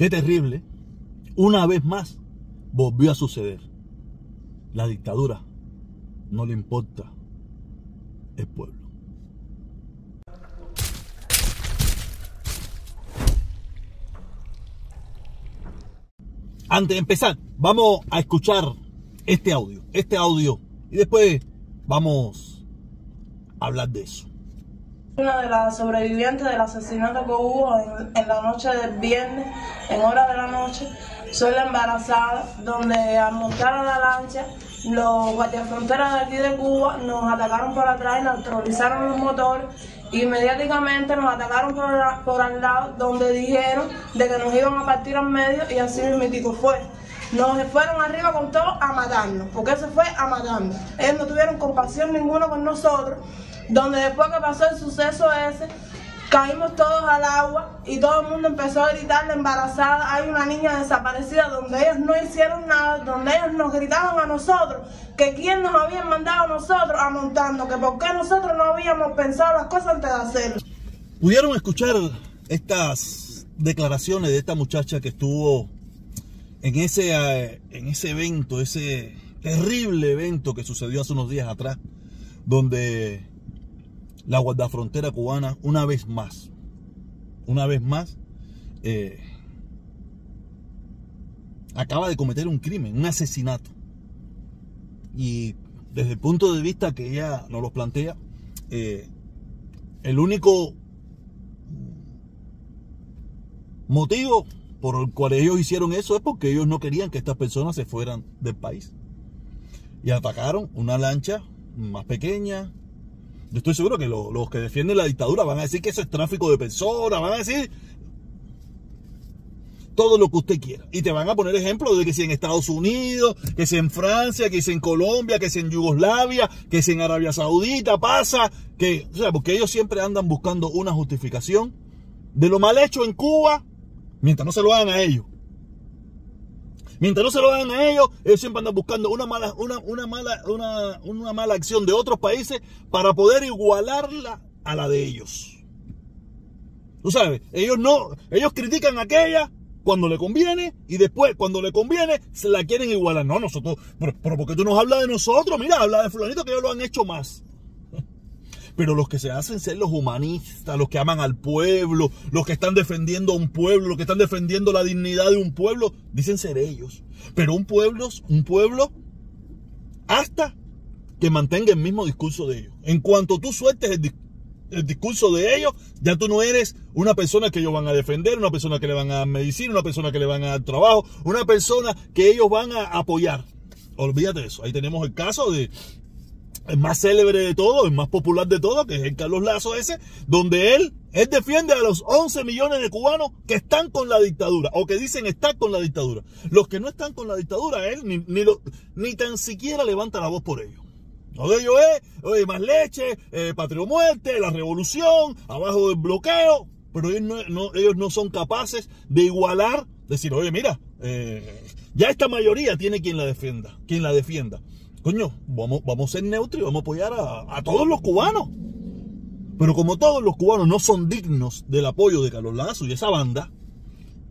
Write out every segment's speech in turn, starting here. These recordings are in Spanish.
Qué terrible. Una vez más volvió a suceder. La dictadura no le importa el pueblo. Antes de empezar, vamos a escuchar este audio, este audio, y después vamos a hablar de eso. Una de las sobrevivientes del asesinato que hubo en, la noche del viernes, en horas de la noche, soy la embarazada, donde al montar a la lancha, los guardiafronteras de aquí de Cuba nos atacaron por atrás y neutralizaron los motores y mediáticamente nos atacaron por al lado, donde dijeron de que nos iban a partir al medio y así mismitico fue. Nos fueron arriba con todo a matarnos, porque se fue a matarnos. Ellos no tuvieron compasión ninguna con nosotros, donde después que pasó el suceso ese, caímos todos al agua y todo el mundo empezó a gritar la embarazada. Hay una niña desaparecida donde ellos no hicieron nada, donde ellos nos gritaban a nosotros que quién nos habían mandado a nosotros a montarnos, que por qué nosotros no habíamos pensado las cosas antes de hacerlo. ¿Pudieron escuchar estas declaraciones de esta muchacha que estuvo en ese, eh, en ese evento, ese terrible evento que sucedió hace unos días atrás, donde la guardafrontera cubana, una vez más, una vez más, eh, acaba de cometer un crimen, un asesinato. Y desde el punto de vista que ella nos lo plantea, eh, el único motivo por el cual ellos hicieron eso es porque ellos no querían que estas personas se fueran del país. Y atacaron una lancha más pequeña. Yo estoy seguro que lo- los que defienden la dictadura van a decir que eso es tráfico de personas, van a decir todo lo que usted quiera. Y te van a poner ejemplos de que si en Estados Unidos, que si en Francia, que si en Colombia, que si en Yugoslavia, que si en Arabia Saudita pasa, que, o sea, porque ellos siempre andan buscando una justificación de lo mal hecho en Cuba, mientras no se lo hagan a ellos. Mientras no se lo hagan a ellos, ellos siempre andan buscando una mala, una, una mala, una, una mala acción de otros países para poder igualarla a la de ellos. Tú sabes, ellos no, ellos critican aquella cuando le conviene y después cuando le conviene se la quieren igualar. No, nosotros, pero, porque tú nos hablas de nosotros, mira, habla de fulanito que ellos lo han hecho más. Pero los que se hacen ser los humanistas, los que aman al pueblo, los que están defendiendo a un pueblo, los que están defendiendo la dignidad de un pueblo, dicen ser ellos. Pero un pueblo, un pueblo, hasta que mantenga el mismo discurso de ellos. En cuanto tú sueltes el, dis- el discurso de ellos, ya tú no eres una persona que ellos van a defender, una persona que le van a dar medicina, una persona que le van a dar trabajo, una persona que ellos van a apoyar. Olvídate de eso. Ahí tenemos el caso de el más célebre de todo, el más popular de todo, que es el Carlos Lazo ese, donde él, él defiende a los 11 millones de cubanos que están con la dictadura, o que dicen estar con la dictadura. Los que no están con la dictadura, él ni, ni, ni tan siquiera levanta la voz por ellos. Lo de ellos es, oye, más leche, eh, patria o muerte, la revolución, abajo del bloqueo, pero ellos no, no- ellos no son capaces de igualar, decir, oye, mira, eh, ya esta mayoría tiene quien la defienda, quien la defienda. Coño, vamos, vamos a ser neutros y vamos a apoyar a, a todos los cubanos. Pero como todos los cubanos no son dignos del apoyo de Carlos Lazo y esa banda,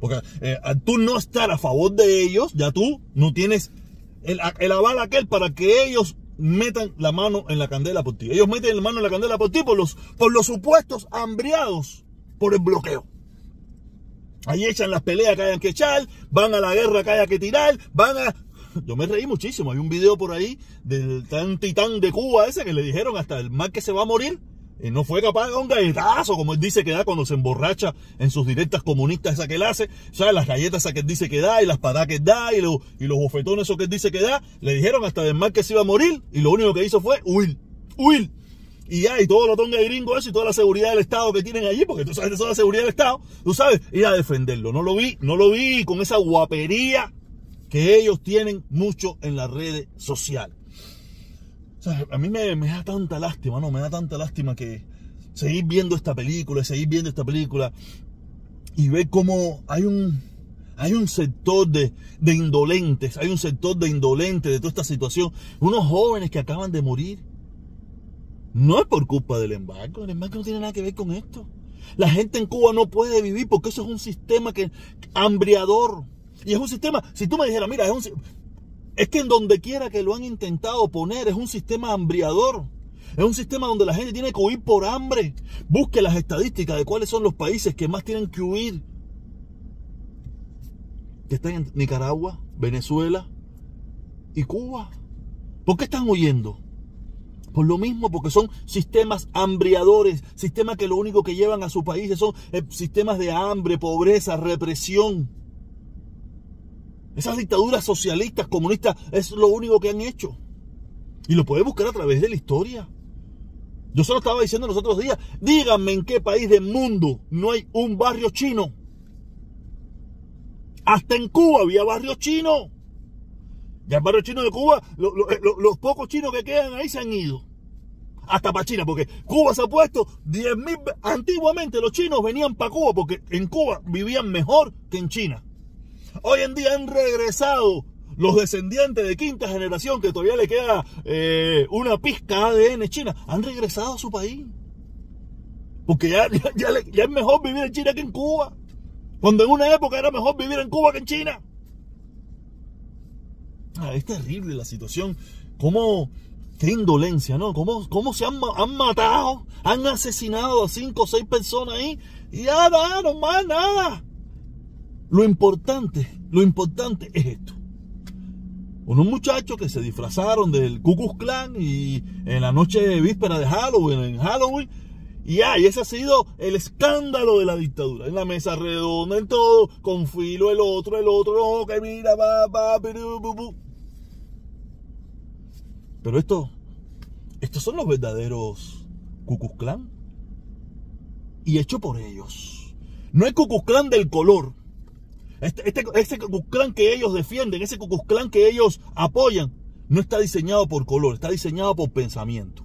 porque eh, al tú no estar a favor de ellos, ya tú no tienes el, el aval aquel para que ellos metan la mano en la candela por ti. Ellos meten la mano en la candela por ti por los, por los supuestos hambriados por el bloqueo. Ahí echan las peleas que hayan que echar, van a la guerra que haya que tirar, van a... Yo me reí muchísimo. Hay un video por ahí del tan titán de Cuba ese que le dijeron hasta el mal que se va a morir. Y no fue capaz de un galletazo, como él dice que da cuando se emborracha en sus directas comunistas esa que él hace. ¿Sabes? Las galletas esas que él dice que da, y las patadas que da, y, lo- y los bofetones esos que él dice que da. Le dijeron hasta del mal que se iba a morir, y lo único que hizo fue huir. Huir. Y ya, y todo lo tonga gringo eso, y toda la seguridad del Estado que tienen allí, porque tú sabes, es la seguridad del Estado, tú sabes, ir a defenderlo. No lo vi, no lo vi con esa guapería que ellos tienen mucho en las redes sociales. A mí me, me da tanta lástima, ¿no? Me da tanta lástima que seguir viendo esta película, seguir viendo esta película y ver cómo hay un, hay un sector de, de indolentes, hay un sector de indolentes de toda esta situación. Unos jóvenes que acaban de morir. No es por culpa del embargo, el embargo no tiene nada que ver con esto. La gente en Cuba no puede vivir porque eso es un sistema que hambriador. Y es un sistema, si tú me dijeras, mira, es, un, es que en donde quiera que lo han intentado poner, es un sistema hambriador. Es un sistema donde la gente tiene que huir por hambre. Busque las estadísticas de cuáles son los países que más tienen que huir. Que están en Nicaragua, Venezuela y Cuba. ¿Por qué están huyendo? Por lo mismo, porque son sistemas hambriadores, sistemas que lo único que llevan a su país son eh, sistemas de hambre, pobreza, represión. Esas dictaduras socialistas, comunistas, es lo único que han hecho. Y lo puedes buscar a través de la historia. Yo solo estaba diciendo los otros días, díganme en qué país del mundo no hay un barrio chino. Hasta en Cuba había barrios chinos. Ya el barrio chino de Cuba, eh, los pocos chinos que quedan ahí se han ido. Hasta para China, porque Cuba se ha puesto 10.000... Antiguamente los chinos venían para Cuba porque en Cuba vivían mejor que en China. Hoy en día han regresado los descendientes de quinta generación, que todavía le queda eh, una pizca de ADN China, han regresado a su país. Porque ya, ya, es mejor vivir en China que en Cuba. Cuando en una época era mejor vivir en Cuba que en China. Ah, es terrible la situación. Cómo, qué indolencia, ¿no? Cómo, cómo se han, han, matado, han asesinado a cinco o seis personas ahí. Y ya, nada, más nada. Lo importante, lo importante es esto. Unos muchachos que se disfrazaron del Ku Klux Klan y en la noche de víspera de Halloween, en Halloween, y y ese ha sido el escándalo de la dictadura. En la mesa redonda, en todo, con filo el otro, el otro, no, que mira, va, va, pero, Pero esto, estos son los verdaderos Klan. Y hecho por ellos. No es Klan del color, este, este, ese Cucuzclán que ellos defienden, ese Cucuzclán que ellos apoyan, no está diseñado por color, está diseñado por pensamiento.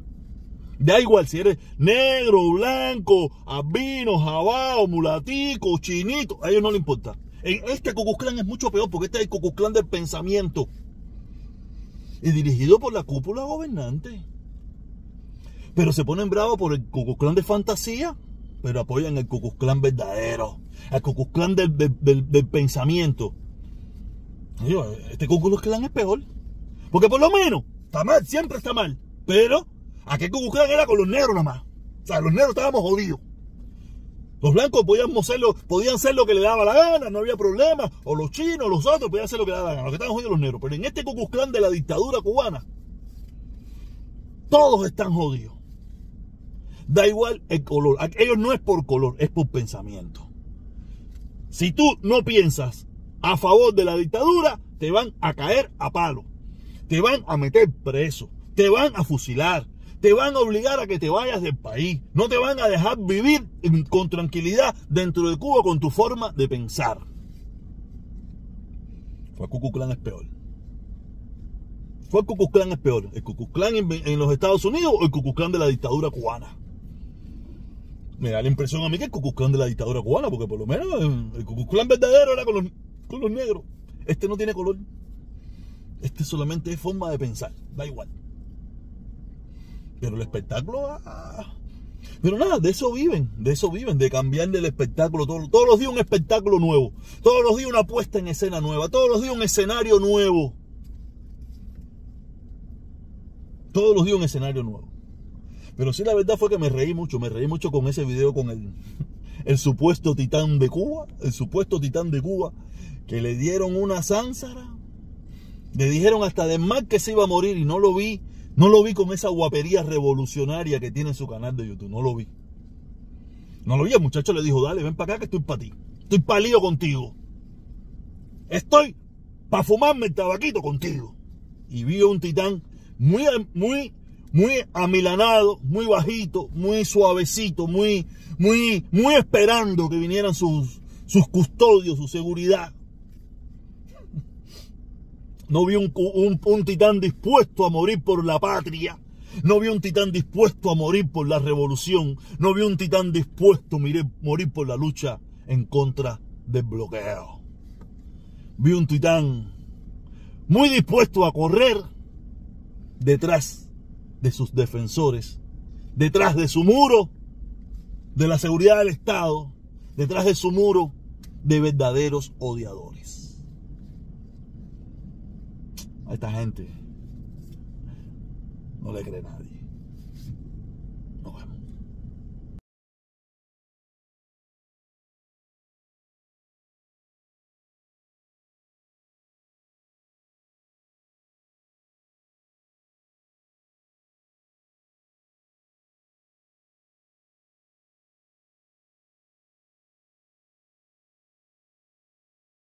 Da igual si eres negro, blanco, albino, jabao, mulatico, chinito, a ellos no les importa. Este Cucuzclán es mucho peor porque este es el Cucuzclán del pensamiento. Y dirigido por la cúpula gobernante. Pero se ponen bravos por el Cucuzclán de fantasía, pero apoyan el Cucuzclán verdadero al Ku del, del, pensamiento. este Ku es peor. Porque por lo menos, está mal, siempre está mal. Pero, aquel Ku era con los negros nada más. O sea, los negros estábamos jodidos. Los blancos podían ser, lo, podían ser lo que le daba la gana, no había problema. O los chinos, los otros podían hacer lo que le daba la gana. Los que estaban jodidos los negros. Pero en este Ku de la dictadura cubana, todos están jodidos. Da igual el color. Ellos no es por color, es por pensamiento. Si tú no piensas a favor de la dictadura, te van a caer a palo. Te van a meter preso. Te van a fusilar. Te van a obligar a que te vayas del país. No te van a dejar vivir con tranquilidad dentro de Cuba con tu forma de pensar. Fue Cucuclán es peor. Fue Cucuclán es peor. ¿El Cucuclán en, en los Estados Unidos o el Cucuclán de la dictadura cubana? Me da la impresión a mí que el Cucuclán de la dictadura cubana, porque por lo menos el Cucuclán verdadero era con los, con los negros. Este no tiene color. Este solamente es forma de pensar, da igual. Pero el espectáculo... Ah, pero nada, de eso viven, de eso viven, de cambiarle el espectáculo. Todos, todos los días un espectáculo nuevo. Todos los días una puesta en escena nueva. Todos los días un escenario nuevo. Todos los días un escenario nuevo. Pero sí, la verdad fue que me reí mucho, me reí mucho con ese video con el, el supuesto titán de Cuba, el supuesto titán de Cuba, que le dieron una zánsara. Le dijeron hasta de mal que se iba a morir y no lo vi, no lo vi con esa guapería revolucionaria que tiene en su canal de YouTube, no lo vi. No lo vi, el muchacho le dijo, dale, ven para acá que estoy para ti. Estoy palío contigo. Estoy para fumarme el tabaquito contigo. Y vi un titán muy, muy muy amilanado, muy bajito, muy suavecito, muy, muy, muy esperando que vinieran sus, sus custodios, su seguridad. No vi un, un, titán dispuesto a morir por la patria. No vi un titán dispuesto a morir por la revolución. No vi un titán dispuesto a morir por la lucha en contra del bloqueo. Vi un titán muy dispuesto a correr detrás de sus defensores, detrás de su muro, de la seguridad del Estado, detrás de su muro, de verdaderos odiadores. A esta gente no le cree nadie.